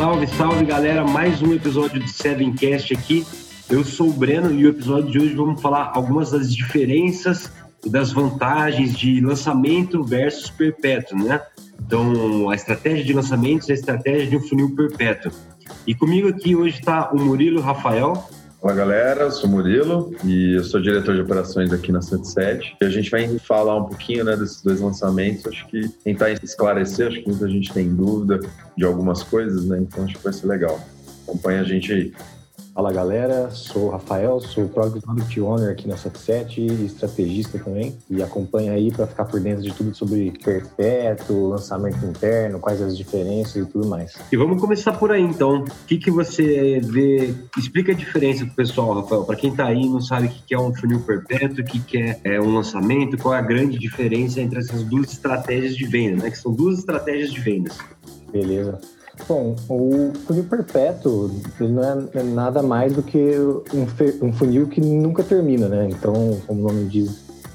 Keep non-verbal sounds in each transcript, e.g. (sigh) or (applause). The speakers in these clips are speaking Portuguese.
Salve, salve galera, mais um episódio do Sevencast aqui. Eu sou o Breno e o episódio de hoje vamos falar algumas das diferenças e das vantagens de lançamento versus perpétuo, né? Então, a estratégia de lançamentos e a estratégia de um funil perpétuo. E comigo aqui hoje está o Murilo Rafael. Fala galera, eu sou Murilo e eu sou diretor de operações aqui na 107. E a gente vai falar um pouquinho né, desses dois lançamentos, acho que tentar esclarecer, acho que muita gente tem dúvida de algumas coisas, né? Então acho que vai ser legal. Acompanha a gente aí. Fala galera, sou o Rafael, sou Product Owner aqui na 77 e estrategista também. E acompanha aí para ficar por dentro de tudo sobre perpétuo, lançamento interno, quais as diferenças e tudo mais. E vamos começar por aí então. O que, que você vê? Explica a diferença pro pessoal, Rafael, para quem tá aí e não sabe o que é um funil perpétuo, o que é, é um lançamento, qual é a grande diferença entre essas duas estratégias de venda, né? Que são duas estratégias de vendas. Beleza. Bom, o funil perpétuo ele não é nada mais do que um, um funil que nunca termina, né? Então, como o nome diz,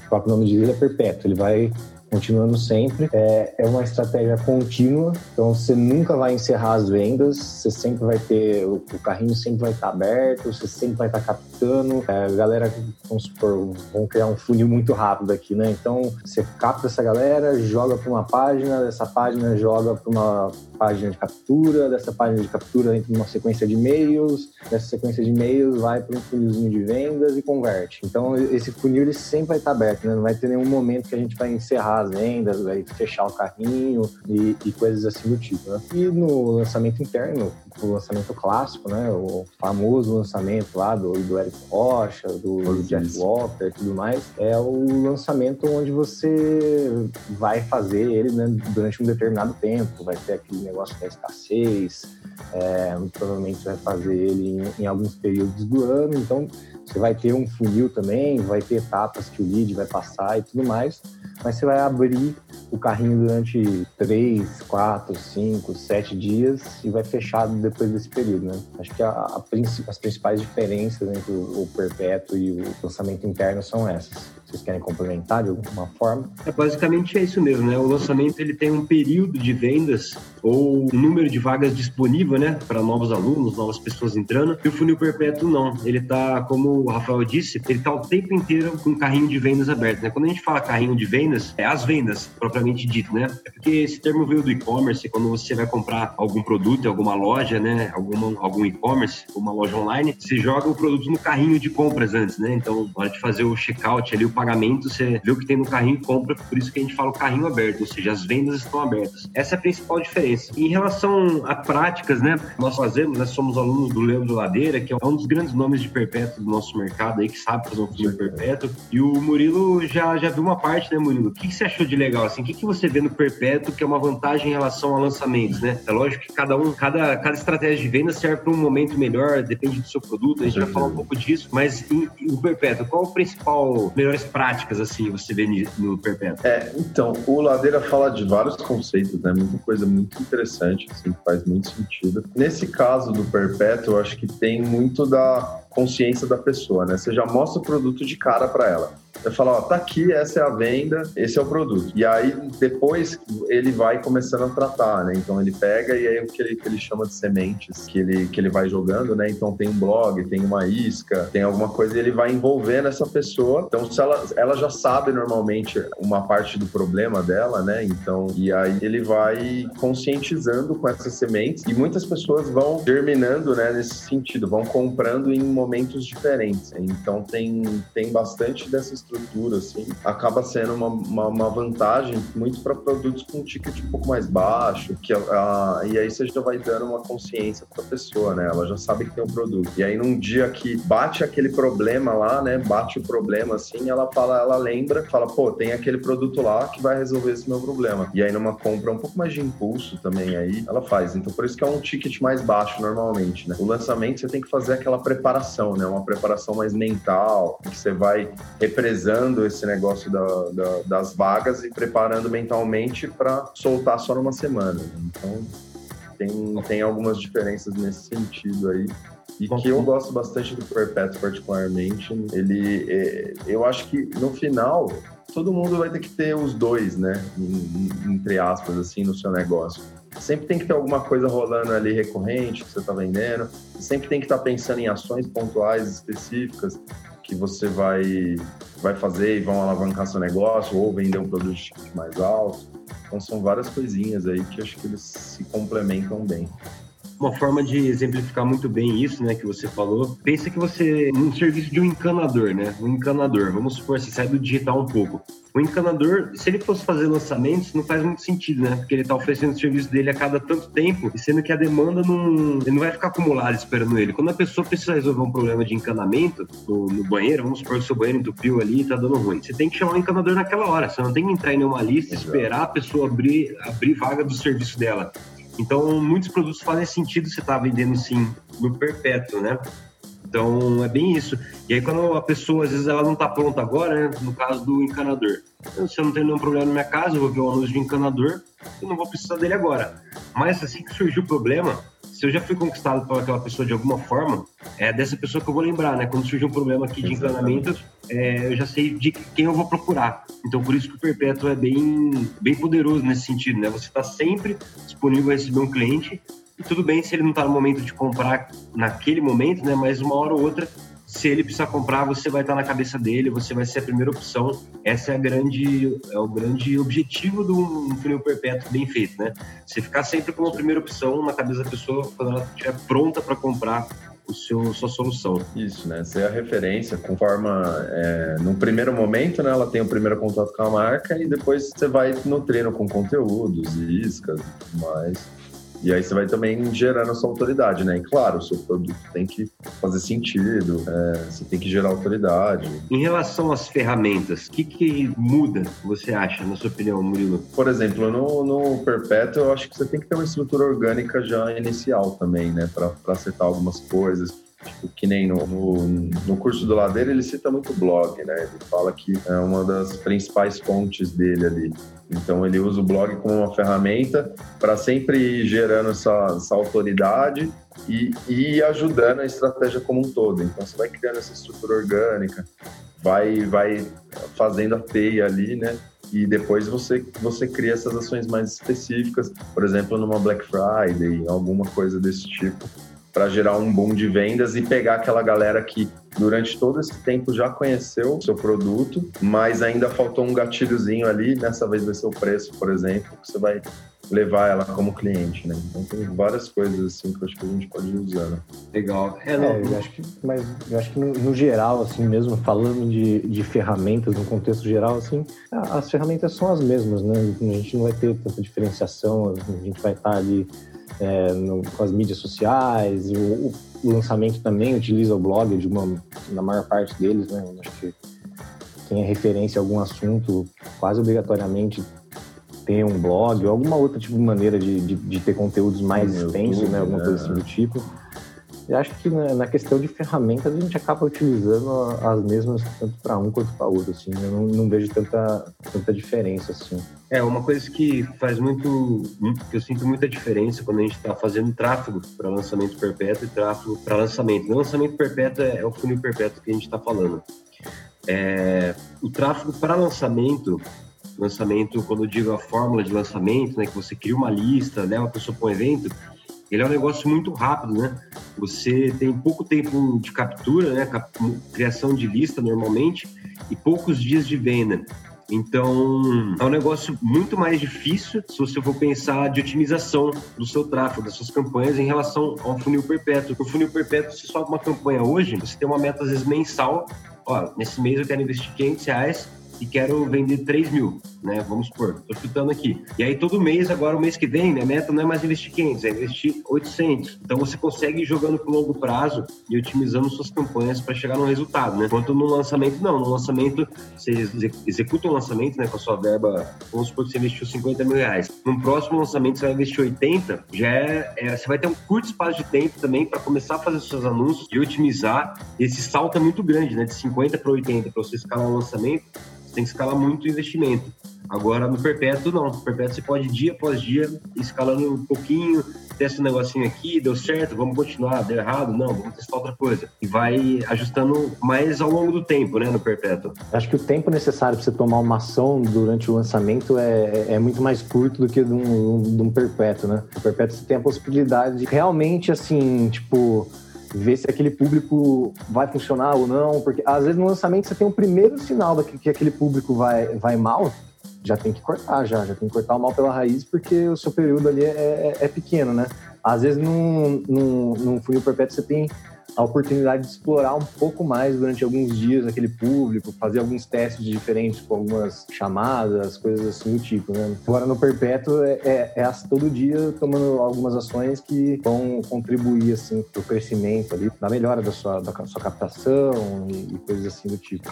o próprio nome diz, ele é perpétuo. Ele vai continuando sempre. É, é uma estratégia contínua, então você nunca vai encerrar as vendas, você sempre vai ter, o, o carrinho sempre vai estar aberto, você sempre vai estar captando. É, galera, vamos supor, vamos criar um funil muito rápido aqui, né? Então você capta essa galera, joga para uma página, dessa página joga para uma página de captura, dessa página de captura entra uma sequência de e-mails, dessa sequência de e-mails vai para um funilzinho de vendas e converte. Então esse funil ele sempre vai estar aberto, né? Não vai ter nenhum momento que a gente vai encerrar as vendas, vai fechar o carrinho e, e coisas assim do tipo. Né? E no lançamento interno, o lançamento clássico, né? O famoso lançamento lá do, do Eric Rocha, do, do Jeff Walker e tudo mais, é o lançamento onde você vai fazer ele né, durante um determinado tempo, vai ter aquele negócio da escassez, é, provavelmente vai fazer ele em, em alguns períodos do ano, então você vai ter um funil também, vai ter etapas que o lead vai passar e tudo mais, mas você vai abrir o carrinho durante 3, 4, 5, 7 dias e vai fechar depois desse período, né? Acho que a, a, as principais diferenças entre o, o perpétuo e o lançamento interno são essas. Vocês querem complementar de alguma forma? É basicamente é isso mesmo, né? O lançamento ele tem um período de vendas ou um número de vagas disponível, né, para novos alunos, novas pessoas entrando. E o funil perpétuo não. Ele tá, como o Rafael disse, ele tá o tempo inteiro com carrinho de vendas aberto, né? Quando a gente fala carrinho de vendas, é as vendas propriamente dito, né? É porque esse termo veio do e-commerce, quando você vai comprar algum produto alguma loja, né, alguma, algum e-commerce, uma loja online, você joga o produto no carrinho de compras antes, né? Então, na hora de fazer o checkout ali, o pagamento, você vê o que tem no carrinho e compra, por isso que a gente fala o carrinho aberto, ou seja, as vendas estão abertas. Essa é a principal diferença. Em relação a práticas, né, nós fazemos, nós somos alunos do Leandro Ladeira, que é um dos grandes nomes de perpétuo do nosso mercado aí, que sabe fazer um funil perpétuo, e o Murilo já, já viu uma parte, né, Murilo? O que, que você achou de legal, assim? O que, que você vê no perpétuo que é uma vantagem em relação a lançamentos, né? É lógico que cada um, cada, cada estratégia de venda serve para um momento melhor, depende do seu produto, a gente vai falar um pouco disso, mas em, o perpétuo, qual o principal melhores práticas, assim, você vê no Perpétuo? É, então, o Ladeira fala de vários conceitos, né? Muita coisa muito interessante, assim, que faz muito sentido. Nesse caso do Perpétuo, eu acho que tem muito da consciência da pessoa, né? Você já mostra o produto de cara para ela. Você fala, ó, tá aqui, essa é a venda, esse é o produto. E aí, depois, ele vai começando a tratar, né? Então, ele pega e aí o que ele, que ele chama de sementes, que ele, que ele vai jogando, né? Então, tem um blog, tem uma isca, tem alguma coisa e ele vai envolvendo essa pessoa. Então, se ela, ela já sabe normalmente uma parte do problema dela, né? Então, e aí ele vai conscientizando com essas sementes e muitas pessoas vão germinando, né? Nesse sentido, vão comprando em momentos diferentes. Então, tem, tem bastante dessa estrutura, assim, acaba sendo uma, uma, uma vantagem muito para produtos com um ticket um pouco mais baixo, que a, a, e aí você já vai dando uma consciência para a pessoa, né? Ela já sabe que tem um produto. E aí num dia que bate aquele problema lá, né? Bate o problema assim, ela fala, ela lembra, fala, pô, tem aquele produto lá que vai resolver esse meu problema. E aí numa compra um pouco mais de impulso também aí, ela faz. Então por isso que é um ticket mais baixo normalmente, né? O lançamento você tem que fazer aquela preparação, né? Uma preparação mais mental, que você vai representar revezando esse negócio da, da, das vagas e preparando mentalmente para soltar só numa semana. Então, tem, tem algumas diferenças nesse sentido aí. E que eu gosto bastante do Perpétuo, particularmente. Ele, é, eu acho que no final, todo mundo vai ter que ter os dois, né? Entre aspas, assim, no seu negócio. sempre tem que ter alguma coisa rolando ali recorrente que você está vendendo, sempre tem que estar tá pensando em ações pontuais específicas que você vai, vai fazer e vão alavancar seu negócio ou vender um produto mais alto. Então são várias coisinhas aí que acho que eles se complementam bem uma forma de exemplificar muito bem isso, né, que você falou. Pensa que você, um serviço de um encanador, né, um encanador, vamos supor, você sai do digital um pouco. O encanador, se ele fosse fazer lançamentos, não faz muito sentido, né? Porque ele está oferecendo o serviço dele a cada tanto tempo, e sendo que a demanda não, ele não vai ficar acumulada esperando ele. Quando a pessoa precisa resolver um problema de encanamento no, no banheiro, vamos supor que o seu banheiro entupiu ali e tá dando ruim. Você tem que chamar o encanador naquela hora. Você não tem que entrar em nenhuma lista, esperar a pessoa abrir, abrir vaga do serviço dela. Então, muitos produtos fazem sentido você estar tá vendendo sim no perpétuo, né? Então, é bem isso. E aí, quando a pessoa, às vezes, ela não está pronta agora, né? No caso do encanador. Se eu não tenho nenhum problema na minha casa, eu vou ver o anúncio de encanador, eu não vou precisar dele agora. Mas, assim que surgiu o problema, se eu já fui conquistado por aquela pessoa de alguma forma, é dessa pessoa que eu vou lembrar, né? Quando surgir um problema aqui de encanamento, é, eu já sei de quem eu vou procurar. Então, por isso que o Perpétuo é bem, bem poderoso nesse sentido, né? Você está sempre disponível a receber um cliente e tudo bem se ele não está no momento de comprar naquele momento, né? Mas uma hora ou outra se ele precisar comprar, você vai estar na cabeça dele, você vai ser a primeira opção. Essa é a grande, é o grande objetivo do funil perpétuo bem feito, né? Você ficar sempre como a primeira opção na cabeça da pessoa quando ela estiver pronta para comprar o seu, sua solução. Isso, né? Ser a referência, conforme é, no primeiro momento, né? Ela tem o primeiro contato com a marca e depois você vai nutrindo com conteúdos, iscas e tudo mais. E aí você vai também gerando essa autoridade, né? E claro, o seu produto tem que fazer sentido, é, você tem que gerar autoridade. Em relação às ferramentas, o que, que muda, você acha, na sua opinião, Murilo? Por exemplo, no, no Perpétuo, eu acho que você tem que ter uma estrutura orgânica já inicial também, né? Para acertar algumas coisas que nem no, no, no, curso do Ladeira, ele cita muito blog, né? Ele fala que é uma das principais fontes dele ali. Então, ele usa o blog como uma ferramenta para sempre ir gerando essa, essa autoridade e, e ajudando a estratégia como um todo. Então, você vai criando essa estrutura orgânica, vai, vai fazendo a teia ali, né? e depois você, você cria essas ações mais específicas, por exemplo, numa Black Friday, alguma coisa desse tipo, para gerar um boom de vendas e pegar aquela galera que durante todo esse tempo já conheceu o seu produto, mas ainda faltou um gatilhozinho ali, dessa vez vai ser o preço, por exemplo, que você vai levar ela como cliente, né? Então tem várias coisas assim que eu acho que a gente pode ir usando. Legal. É, não, é, eu acho que, mas eu acho que no, no, geral, assim, mesmo falando de, de ferramentas, no contexto geral, assim, as ferramentas são as mesmas, né? A gente não vai ter tanta diferenciação, a gente vai estar ali é, no, com as mídias sociais, o, o, lançamento também utiliza o blog de uma, na maior parte deles, né? Acho que quem é referência a algum assunto, quase obrigatoriamente tem um blog ou alguma outra tipo de maneira de, de, de ter conteúdos mais extensos, né? Alguma coisa assim do tipo. Eu acho que na, na, questão de ferramentas a gente acaba utilizando as mesmas tanto para um quanto para outro, assim. Eu não, não, vejo tanta, tanta diferença, assim. É, uma coisa que faz muito, que eu sinto muita diferença quando a gente está fazendo tráfego para lançamento perpétuo e tráfego para lançamento. No lançamento perpétuo é, é o funil perpétuo que a gente está falando. É, o tráfego para lançamento lançamento, quando eu digo a fórmula de lançamento, né, que você cria uma lista, leva a pessoa para um evento, ele é um negócio muito rápido, né? Você tem pouco tempo de captura, né? Criação de lista normalmente e poucos dias de venda. Então, é um negócio muito mais difícil se você for pensar de otimização do seu tráfego, das suas campanhas em relação ao funil perpétuo. O funil perpétuo, se sobe uma campanha hoje, você tem uma meta, às vezes, mensal. Ó, nesse mês eu quero investir 500 reais e quero vender 3 mil, né? Vamos supor, tô chutando aqui. E aí todo mês, agora o mês que vem, minha meta não é mais investir 500, é investir 800. Então você consegue ir jogando pro longo prazo e otimizando suas campanhas para chegar no resultado, né? Enquanto no lançamento, não. No lançamento, você executa um lançamento, né? Com a sua verba, vamos supor que você investiu 50 mil reais. No próximo lançamento, você vai investir 80, já é, é você vai ter um curto espaço de tempo também para começar a fazer seus anúncios e otimizar. Esse salto é muito grande, né? De 50 para 80, para você escalar o lançamento tem que escalar muito o investimento. Agora no perpétuo não, no perpétuo você pode dia após dia escalando um pouquinho, testa um negocinho aqui, deu certo, vamos continuar, deu errado, não, vamos testar outra coisa. E vai ajustando mais ao longo do tempo, né, no perpétuo. Acho que o tempo necessário para você tomar uma ação durante o lançamento é, é muito mais curto do que de um, de um perpétuo, né? No perpétuo você tem a possibilidade de realmente, assim, tipo ver se aquele público vai funcionar ou não, porque às vezes no lançamento você tem um primeiro sinal de que aquele público vai, vai mal, já tem que cortar, já, já tem que cortar o mal pela raiz, porque o seu período ali é, é, é pequeno, né? Às vezes num, num, num funil perpétuo você tem a oportunidade de explorar um pouco mais durante alguns dias aquele público, fazer alguns testes diferentes com algumas chamadas, coisas assim do tipo, né? Agora no Perpétuo é, é, é todo dia tomando algumas ações que vão contribuir assim para o crescimento ali, na melhora da sua, da sua captação e, e coisas assim do tipo.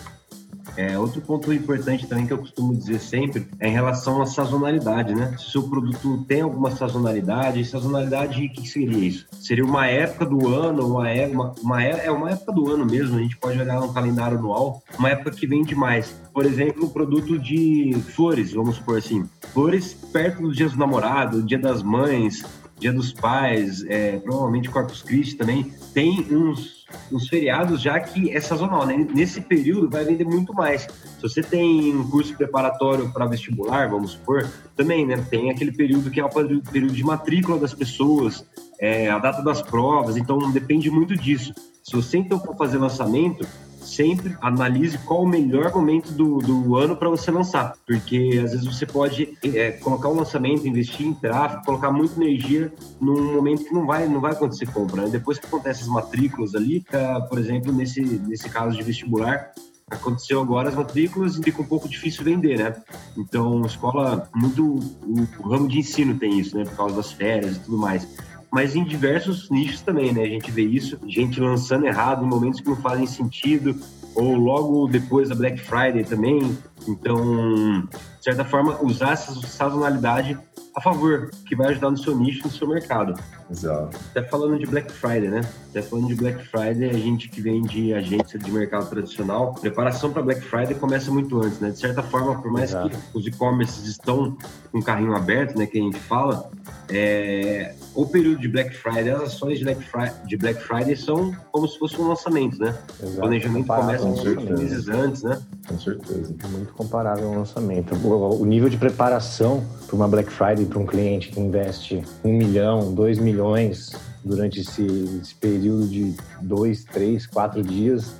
É, outro ponto importante também que eu costumo dizer sempre é em relação à sazonalidade, né? Se o produto tem alguma sazonalidade, sazonalidade, o que seria isso? Seria uma época do ano, uma, é, uma, uma, é, é uma época do ano mesmo, a gente pode olhar no calendário anual, uma época que vende mais. Por exemplo, um produto de flores, vamos supor assim. Flores perto dos dias do namorado, dia das mães, dia dos pais, é, provavelmente Corpus Christi também, tem uns os feriados, já que é sazonal, né? Nesse período vai vender muito mais. Se você tem um curso preparatório para vestibular, vamos supor, também, né? Tem aquele período que é o período de matrícula das pessoas, é, a data das provas, então depende muito disso. Se você então for fazer lançamento, sempre analise qual o melhor momento do, do ano para você lançar, porque às vezes você pode é, colocar o lançamento, investir em tráfego, colocar muita energia num momento que não vai, não vai acontecer compra. Né? Depois que acontece as matrículas ali, por exemplo, nesse, nesse caso de vestibular, aconteceu agora as matrículas e fica um pouco difícil vender, né? Então, escola, muito o, o ramo de ensino tem isso, né? Por causa das férias e tudo mais mas em diversos nichos também, né? A gente vê isso, gente lançando errado em momentos que não fazem sentido, ou logo depois da Black Friday também. Então, de certa forma, usar essa sazonalidade a favor, que vai ajudar no seu nicho, no seu mercado. Exato. Até falando de Black Friday, né? Até falando de Black Friday, a gente que vem de agência de mercado tradicional, preparação para Black Friday começa muito antes, né? De certa forma, por mais Exato. que os e-commerces estão com o carrinho aberto, né, que a gente fala, é, o período de Black Friday, as ações de Black Friday, de Black Friday são como se fosse um lançamento, né? Exato. O planejamento começa meses antes, né? Com certeza. É muito comparável ao lançamento. O nível de preparação para uma Black Friday para um cliente que investe um milhão, dois milhões durante esse, esse período de dois, três, quatro dias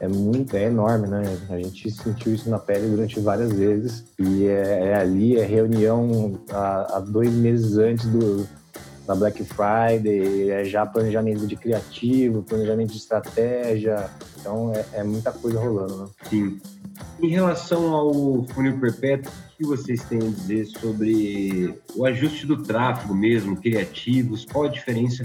é muito, é enorme, né? A gente sentiu isso na pele durante várias vezes e é, é ali, é reunião há, dois meses antes do, da Black Friday, é já planejamento de criativo, planejamento de estratégia, então é, é muita coisa rolando, né? Sim. Em relação ao funil perpétuo, o que vocês têm a dizer sobre o ajuste do tráfego mesmo, criativos? Qual a diferença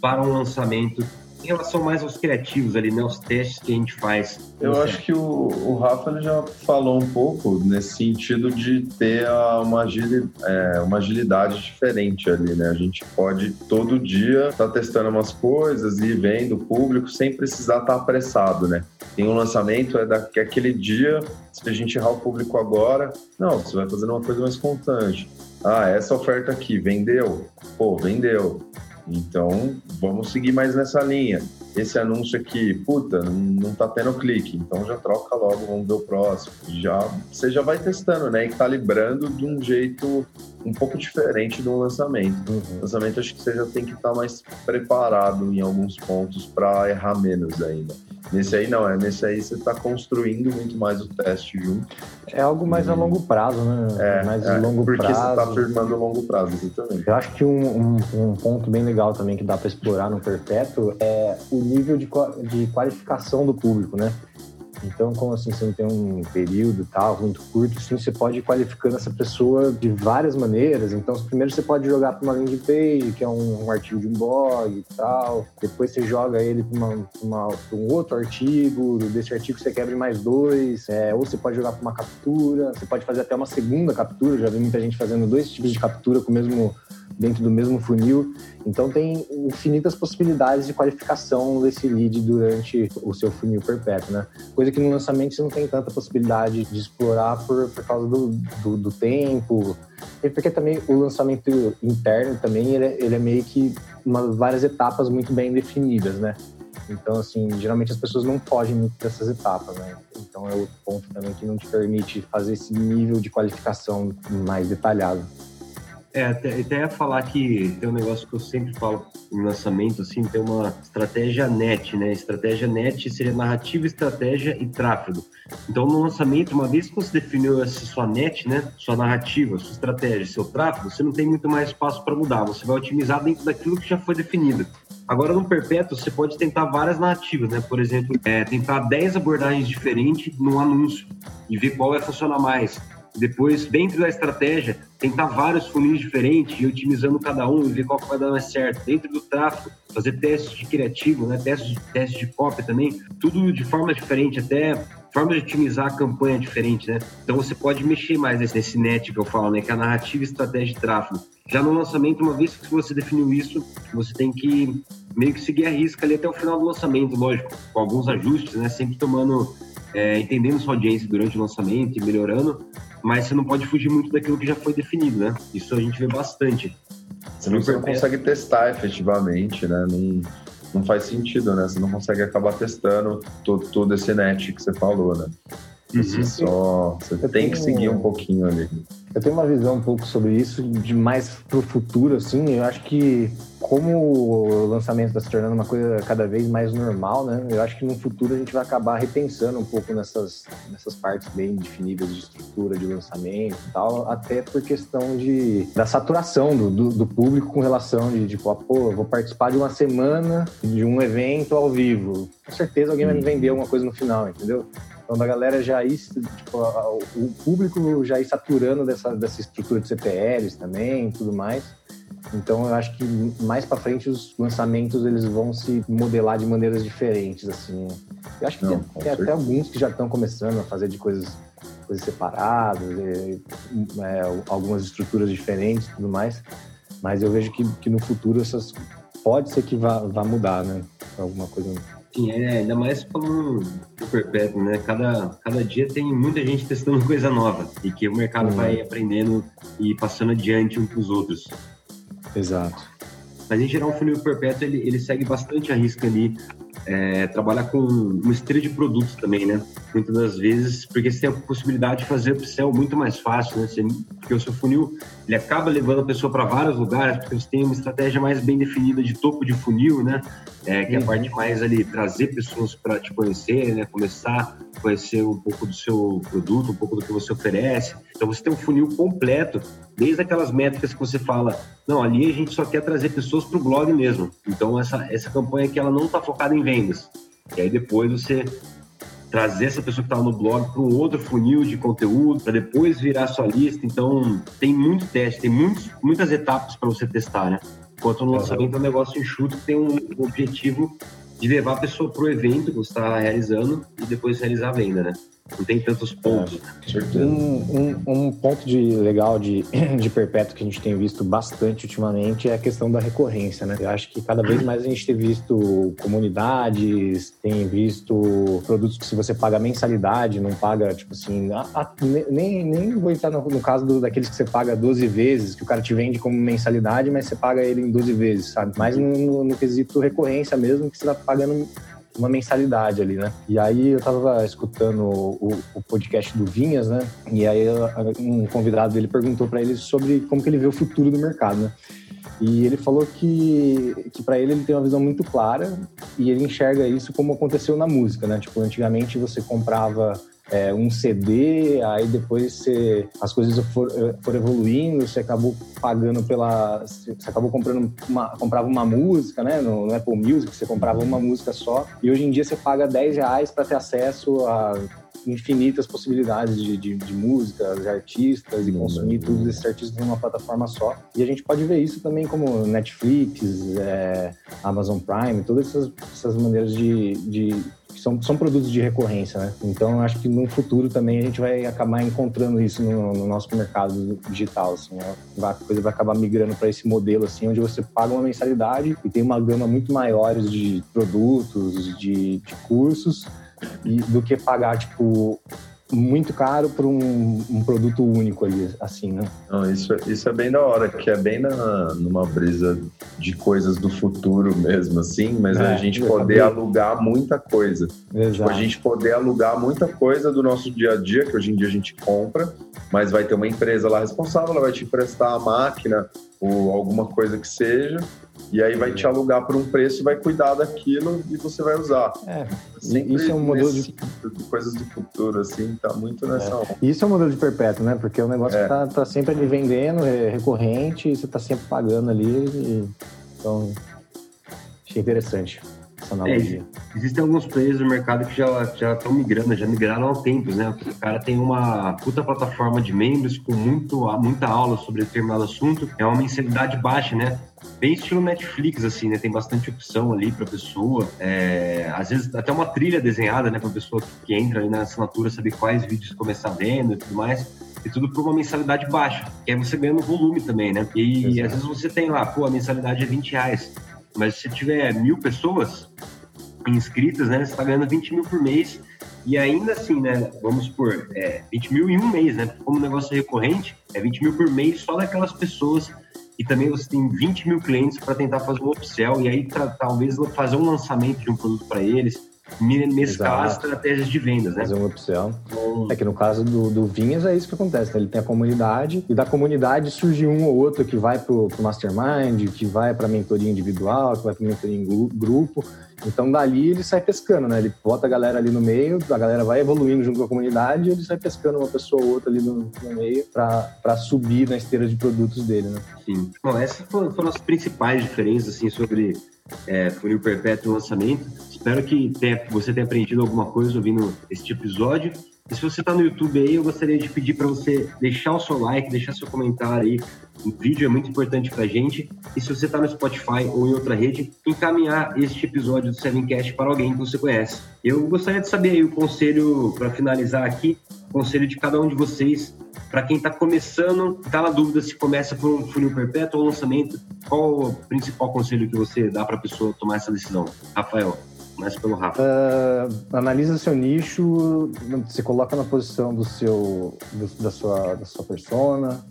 para um lançamento em relação mais aos criativos ali, né? Os testes que a gente faz. Eu acho que o, o Rafa ele já falou um pouco nesse sentido de ter uma, agilidade, é, uma agilidade diferente ali, né? A gente pode todo dia estar tá testando umas coisas e vendo o público sem precisar estar tá apressado, né? Tem um lançamento, é daquele dia, se a gente errar o público agora, não, você vai fazendo uma coisa mais constante. Ah, essa oferta aqui, vendeu? Pô, vendeu então, vamos seguir mais nessa linha. Esse anúncio aqui, puta, não tá tendo clique, então já troca logo, vamos ver o próximo. Já, você já vai testando, né? E calibrando de um jeito um pouco diferente do lançamento. Uhum. lançamento acho que você já tem que estar tá mais preparado em alguns pontos para errar menos ainda. Nesse aí não, é nesse aí você está construindo muito mais o teste junto. É algo mais a longo prazo, né? É, mais é, longo porque prazo. você está firmando a longo prazo, exatamente. Eu acho que um, um, um, ponto bem legal também que dá para explorar no Perpétuo é o nível de, de qualificação do público, né? Então, como assim, você não tem um período tal, muito curto, sim, você pode ir qualificando essa pessoa de várias maneiras. Então, primeiro você pode jogar para uma landing page, que é um, um, artigo de um blog e tal. Depois você joga ele para um outro artigo. Desse artigo você quebra mais dois. É, ou você pode jogar para uma captura. Você pode fazer até uma segunda captura. Já vi muita gente fazendo dois tipos de captura com o mesmo dentro do mesmo funil. Então tem infinitas possibilidades de qualificação desse lead durante o seu funil perpétuo, né? Coisa que no lançamento você não tem tanta possibilidade de explorar por, por causa do, do, do tempo. E porque também o lançamento interno também ele é, ele é meio que uma, várias etapas muito bem definidas, né? Então, assim, geralmente as pessoas não fogem muito dessas etapas, né? Então é outro ponto também que não te permite fazer esse nível de qualificação mais detalhado. É, até, até falar que tem um negócio que eu sempre falo em lançamento, assim, tem uma estratégia net, né? Estratégia net seria narrativa, estratégia e tráfego. Então, no lançamento, uma vez que você definiu essa sua net, né? Sua narrativa, sua estratégia, seu tráfego, você não tem muito mais espaço para mudar. Você vai otimizar dentro daquilo que já foi definido. Agora, no perpétuo, você pode tentar várias narrativas, né? Por exemplo, é, tentar 10 abordagens diferentes num anúncio e ver qual vai funcionar mais. Depois, dentro da estratégia, tentar vários funis diferentes e otimizando cada um e ver qual que vai dar mais certo. Dentro do tráfego, fazer testes de criativo, né? testes, de, testes de também, tudo de forma diferente, até forma de otimizar a campanha diferente, né? Então você pode mexer mais nesse net que eu falo, né? Que é a narrativa, estratégia de tráfego. Já no lançamento, uma vez que você definiu isso, você tem que meio que seguir a risca ali até o final do lançamento, lógico, com alguns ajustes, né? Sempre tomando, é, entendendo sua audiência durante o lançamento e melhorando, mas você não pode fugir muito daquilo que já foi definido, né? Isso a gente vê bastante. Você não, você não consegue testar efetivamente, né? Não, não faz sentido, né? Você não consegue acabar testando todo, todo esse net que você falou, né? Você uhum. só você tem tenho, que seguir um pouquinho ali. Eu tenho uma visão um pouco sobre isso, de mais pro futuro, assim. Eu acho que como o lançamento está se tornando uma coisa cada vez mais normal, né? Eu acho que no futuro a gente vai acabar repensando um pouco nessas, nessas partes bem definidas de estrutura de lançamento e tal, até por questão de, da saturação do, do, do público com relação de, tipo, ah, pô, vou participar de uma semana de um evento ao vivo. Com certeza alguém vai me vender alguma coisa no final, entendeu? Então, da galera já ir, tipo, o público já ir saturando dessa, dessa estrutura de CPLs também e tudo mais. Então, eu acho que mais para frente os lançamentos eles vão se modelar de maneiras diferentes, assim. Eu acho que Não, tem, tem até alguns que já estão começando a fazer de coisas, coisas separadas, e, é, algumas estruturas diferentes e tudo mais. Mas eu vejo que, que no futuro essas pode ser que vá, vá mudar, né? Alguma coisa Sim, é, ainda mais falando do perpétuo, né? Cada, cada dia tem muita gente testando (laughs) coisa nova e que o mercado uhum. vai aprendendo e passando adiante um para os outros. Exato. Mas em geral o funil perpétuo ele, ele segue bastante a risca ali é, trabalhar com uma esteira de produtos também, né? Muitas das vezes, porque você tem a possibilidade de fazer upsell muito mais fácil, né? Você, porque o seu funil, ele acaba levando a pessoa para vários lugares, porque você tem uma estratégia mais bem definida de topo de funil, né? É, que é a parte mais ali, trazer pessoas para te conhecer, né? Começar a conhecer um pouco do seu produto, um pouco do que você oferece. Então, você tem um funil completo, desde aquelas métricas que você fala, não, ali a gente só quer trazer pessoas para o blog mesmo. Então, essa, essa campanha aqui, ela não está focada em vendas. E aí depois você trazer essa pessoa que está no blog para um outro funil de conteúdo, para depois virar sua lista. Então, tem muito teste, tem muitos, muitas etapas para você testar, né? Enquanto no lançamento é um negócio enxuto que tem um objetivo de levar a pessoa para o evento que você está realizando e depois realizar a venda, né? Não tem tantos pontos. É, um, um, um, ponto de legal de, (clears throat) de perpétuo que a gente tem visto bastante ultimamente é a questão da recorrência, né? Eu acho que cada vez mais a gente tem visto comunidades, tem visto produtos que se você paga mensalidade, não paga, tipo assim, a, a, nem, nem vou entrar no, no caso do, daqueles que você paga 12 vezes, que o cara te vende como mensalidade, mas você paga ele em 12 vezes, sabe? Mais no, no, no quesito recorrência mesmo, que você tá pagando uma mensalidade ali, né? E aí eu tava escutando o, o podcast do Vinhas, né? E aí um convidado dele perguntou para ele sobre como que ele vê o futuro do mercado, né? E ele falou que, que para ele ele tem uma visão muito clara e ele enxerga isso como aconteceu na música, né? Tipo, antigamente você comprava é, um CD, aí depois você, as coisas foram for evoluindo, você acabou pagando pela. Você acabou comprando uma, comprava uma música, né? No, no, Apple Music, você comprava uma música só, e hoje em dia você paga 10 reais para ter acesso a infinitas possibilidades de, de, de música, de artistas e consumir todos esses artistas em uma plataforma só. E a gente pode ver isso também como Netflix, é, Amazon Prime, todas essas, essas maneiras de, de são, são produtos de recorrência, né? Então, acho que no futuro também a gente vai acabar encontrando isso no, no nosso mercado digital, assim, né? a coisa vai acabar migrando para esse modelo, assim, onde você paga uma mensalidade e tem uma gama muito maior de produtos, de, de cursos, e, do que pagar, tipo, muito caro por um, um, produto único ali, assim, né? Não, isso, isso é bem da hora, que é bem na, numa brisa de coisas do futuro mesmo, assim, mas é, a gente poder acabei... alugar muita coisa. Tipo, a gente poder alugar muita coisa do nosso dia a dia, que hoje em dia a gente compra, mas vai ter uma empresa lá responsável, ela vai te emprestar a máquina ou alguma coisa que seja, e aí vai te alugar por um preço, vai cuidar daquilo e você vai usar. É, isso é um modelo de... de... coisas do futuro, assim, tá muito nessa é. Isso é um modelo de perpétuo, né? Porque é um negócio é. que tá, tá sempre ali vendendo, é recorrente, e você tá sempre pagando ali. E... Então, achei interessante essa analogia. É, existem alguns players do mercado que já já estão migrando, já migraram há tempos, né? O cara tem uma puta plataforma de membros com muito, muita aula sobre determinado assunto, é uma mensalidade baixa, né? bem estilo Netflix, assim, né? Tem bastante opção ali para pessoa. É, às vezes até uma trilha desenhada, né? Para pessoa que entra ali na assinatura saber quais vídeos começar vendo e tudo mais. E tudo por uma mensalidade baixa, que é você ganhando volume também, né? E Exato. às vezes você tem lá, pô, a mensalidade é 20 reais. Mas se tiver mil pessoas inscritas, né? Você tá ganhando 20 mil por mês. E ainda assim, né? Vamos supor, é, 20 mil em um mês, né? Como negócio recorrente, é 20 mil por mês só daquelas pessoas e também você tem 20 mil clientes para tentar fazer um upsell e aí talvez fazer um lançamento de um produto para eles, mesclar as estratégias de vendas, né? Fazer um upsell. Então, é que no caso do, do Vinhas é isso que acontece, né? Ele tem a comunidade e da comunidade surge um ou outro que vai pro, pro mastermind, que vai para mentoria individual, que vai para mentoria em grupo. Então dali ele sai pescando, né? Ele bota a galera ali no meio, a galera vai evoluindo junto com a comunidade e ele sai pescando uma pessoa ou outra ali no, no meio para subir na esteira de produtos dele, né? Sim. Bom, essas foram, foram as principais diferenças assim sobre é, funil perpétuo lançamento. Espero que tenha, você tenha aprendido alguma coisa ouvindo este episódio. E se você está no YouTube aí, eu gostaria de pedir para você deixar o seu like, deixar seu comentário aí. O vídeo é muito importante para a gente. E se você está no Spotify ou em outra rede, encaminhar este episódio do Sevencast para alguém que você conhece. Eu gostaria de saber aí o conselho, para finalizar aqui, o conselho de cada um de vocês para quem está começando, está na dúvida se começa por um funil perpétuo ou lançamento, qual o principal conselho que você dá para a pessoa tomar essa decisão? Rafael. Mas pelo Rafa. Uh, analisa seu nicho, se coloca na posição do seu, do, da, sua, da sua persona.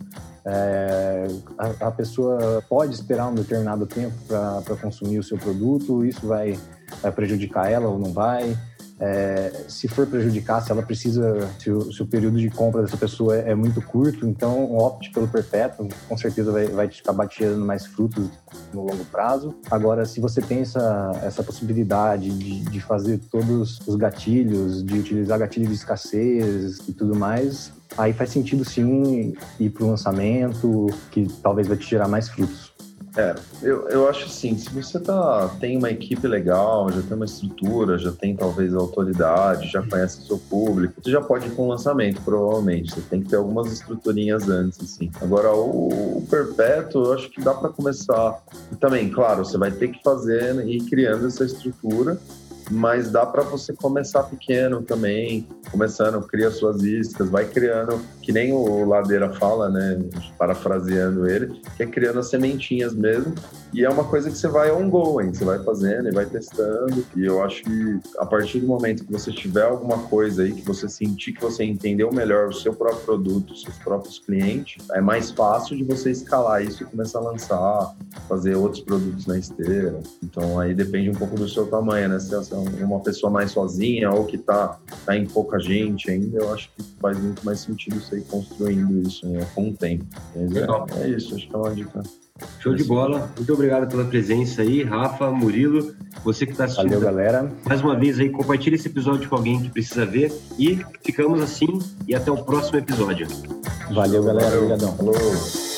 É, a, a, pessoa pode esperar um determinado tempo para consumir o seu produto, isso vai, vai prejudicar ela ou não vai? É, se for prejudicar, se ela precisa, se o, se o, período de compra dessa pessoa é, é, muito curto, então opte pelo perpétuo, com certeza vai, vai te acabar tirando mais frutos no longo prazo. Agora, se você tem essa, essa possibilidade de, de fazer todos os gatilhos, de utilizar gatilho de escassez e tudo mais, aí faz sentido sim ir para o lançamento, que talvez vai te gerar mais frutos. É, eu, eu acho assim, se você tá, tem uma equipe legal, já tem uma estrutura, já tem talvez autoridade, já conhece o seu público, você já pode ir com um lançamento, provavelmente. Você tem que ter algumas estruturinhas antes, assim. Agora, o, o perpétuo, eu acho que dá para começar. E também, claro, você vai ter que fazer e ir criando essa estrutura mas dá para você começar pequeno também, começando, cria suas iscas, vai criando, que nem o Ladeira fala, né, parafraseando ele, que é criando as sementinhas mesmo, e é uma coisa que você vai ongoing, você vai fazendo e vai testando, e eu acho que a partir do momento que você tiver alguma coisa aí, que você sentir que você entendeu melhor o seu próprio produto, os seus próprios clientes, é mais fácil de você escalar isso e começar a lançar, fazer outros produtos na esteira, então aí depende um pouco do seu tamanho, né, se é uma pessoa mais sozinha ou que está tá em pouca gente ainda, eu acho que faz muito mais sentido você ir construindo isso né, com o tempo. É, é, isso, acho que é uma dica. Show de bola. Muito obrigado pela presença aí, Rafa, Murilo, você que está assistindo. Valeu, galera. Mais uma vez aí, compartilhe esse episódio com alguém que precisa ver e ficamos assim e até o próximo episódio. Valeu, galera. Obrigadão. Falou.